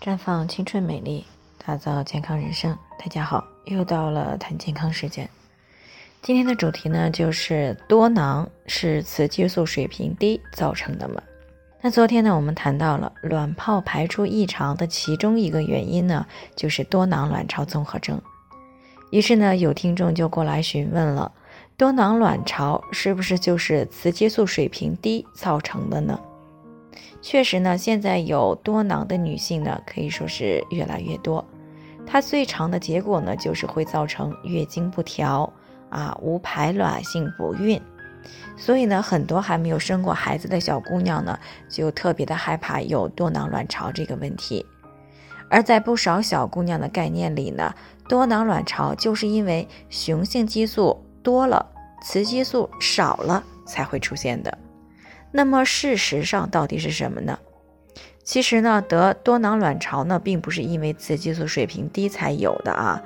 绽放青春美丽，打造健康人生。大家好，又到了谈健康时间。今天的主题呢，就是多囊是雌激素水平低造成的吗？那昨天呢，我们谈到了卵泡排出异常的其中一个原因呢，就是多囊卵巢综合征。于是呢，有听众就过来询问了，多囊卵巢是不是就是雌激素水平低造成的呢？确实呢，现在有多囊的女性呢，可以说是越来越多。它最常的结果呢，就是会造成月经不调啊，无排卵性不孕。所以呢，很多还没有生过孩子的小姑娘呢，就特别的害怕有多囊卵巢这个问题。而在不少小姑娘的概念里呢，多囊卵巢就是因为雄性激素多了，雌激素少了才会出现的。那么事实上到底是什么呢？其实呢，得多囊卵巢呢，并不是因为雌激素水平低才有的啊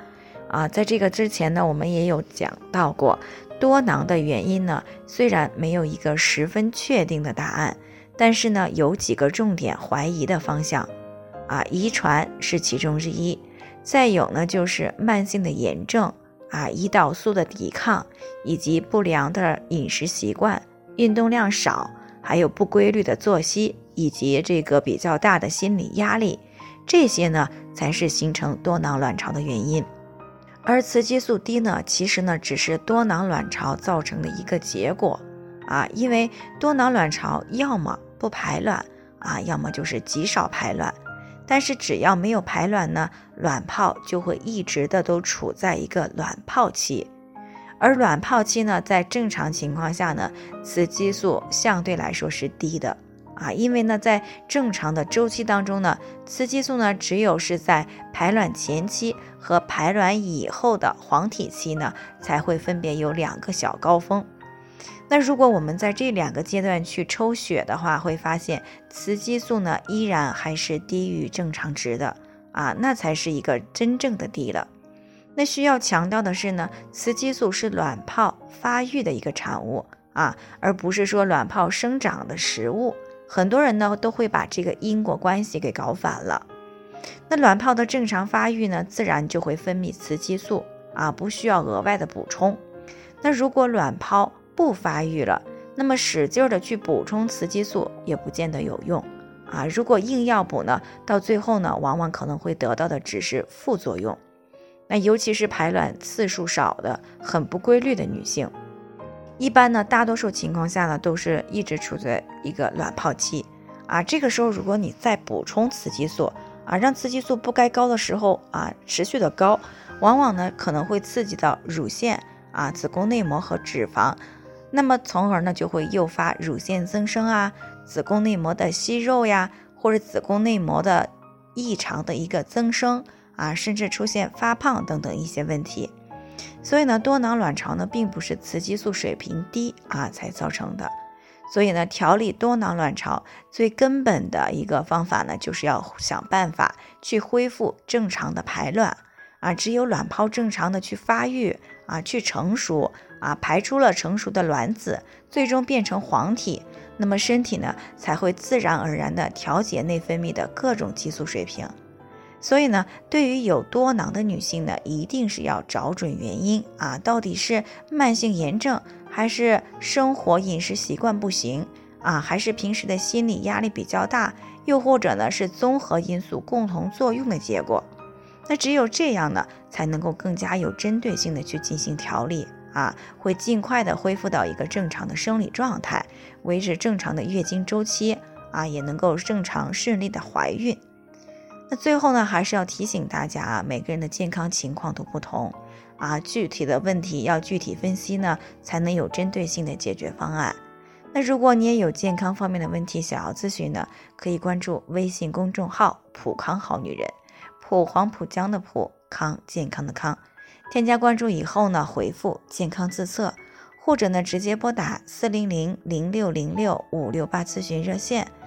啊，在这个之前呢，我们也有讲到过，多囊的原因呢，虽然没有一个十分确定的答案，但是呢，有几个重点怀疑的方向啊，遗传是其中之一，再有呢，就是慢性的炎症啊，胰岛素的抵抗，以及不良的饮食习惯，运动量少。还有不规律的作息，以及这个比较大的心理压力，这些呢才是形成多囊卵巢的原因。而雌激素低呢，其实呢只是多囊卵巢造成的一个结果啊，因为多囊卵巢要么不排卵啊，要么就是极少排卵。但是只要没有排卵呢，卵泡就会一直的都处在一个卵泡期。而卵泡期呢，在正常情况下呢，雌激素相对来说是低的啊，因为呢，在正常的周期当中呢，雌激素呢，只有是在排卵前期和排卵以后的黄体期呢，才会分别有两个小高峰。那如果我们在这两个阶段去抽血的话，会发现雌激素呢，依然还是低于正常值的啊，那才是一个真正的低了。那需要强调的是呢，雌激素是卵泡发育的一个产物啊，而不是说卵泡生长的食物。很多人呢都会把这个因果关系给搞反了。那卵泡的正常发育呢，自然就会分泌雌激素啊，不需要额外的补充。那如果卵泡不发育了，那么使劲的去补充雌激素也不见得有用啊。如果硬要补呢，到最后呢，往往可能会得到的只是副作用。那尤其是排卵次数少的、很不规律的女性，一般呢，大多数情况下呢，都是一直处在一个卵泡期啊。这个时候，如果你再补充雌激素啊，让雌激素不该高的时候啊，持续的高，往往呢可能会刺激到乳腺啊、子宫内膜和脂肪，那么从而呢就会诱发乳腺增生啊、子宫内膜的息肉呀，或者子宫内膜的异常的一个增生。啊，甚至出现发胖等等一些问题，所以呢，多囊卵巢呢，并不是雌激素水平低啊才造成的。所以呢，调理多囊卵巢最根本的一个方法呢，就是要想办法去恢复正常的排卵啊。只有卵泡正常的去发育啊，去成熟啊，排出了成熟的卵子，最终变成黄体，那么身体呢，才会自然而然的调节内分泌的各种激素水平。所以呢，对于有多囊的女性呢，一定是要找准原因啊，到底是慢性炎症，还是生活饮食习惯不行啊，还是平时的心理压力比较大，又或者呢是综合因素共同作用的结果。那只有这样呢，才能够更加有针对性的去进行调理啊，会尽快的恢复到一个正常的生理状态，维持正常的月经周期啊，也能够正常顺利的怀孕。那最后呢，还是要提醒大家啊，每个人的健康情况都不同啊，具体的问题要具体分析呢，才能有针对性的解决方案。那如果你也有健康方面的问题想要咨询呢，可以关注微信公众号“普康好女人”，普黄浦江的普康健康的康，添加关注以后呢，回复“健康自测”，或者呢，直接拨打四零零零六零六五六八咨询热线。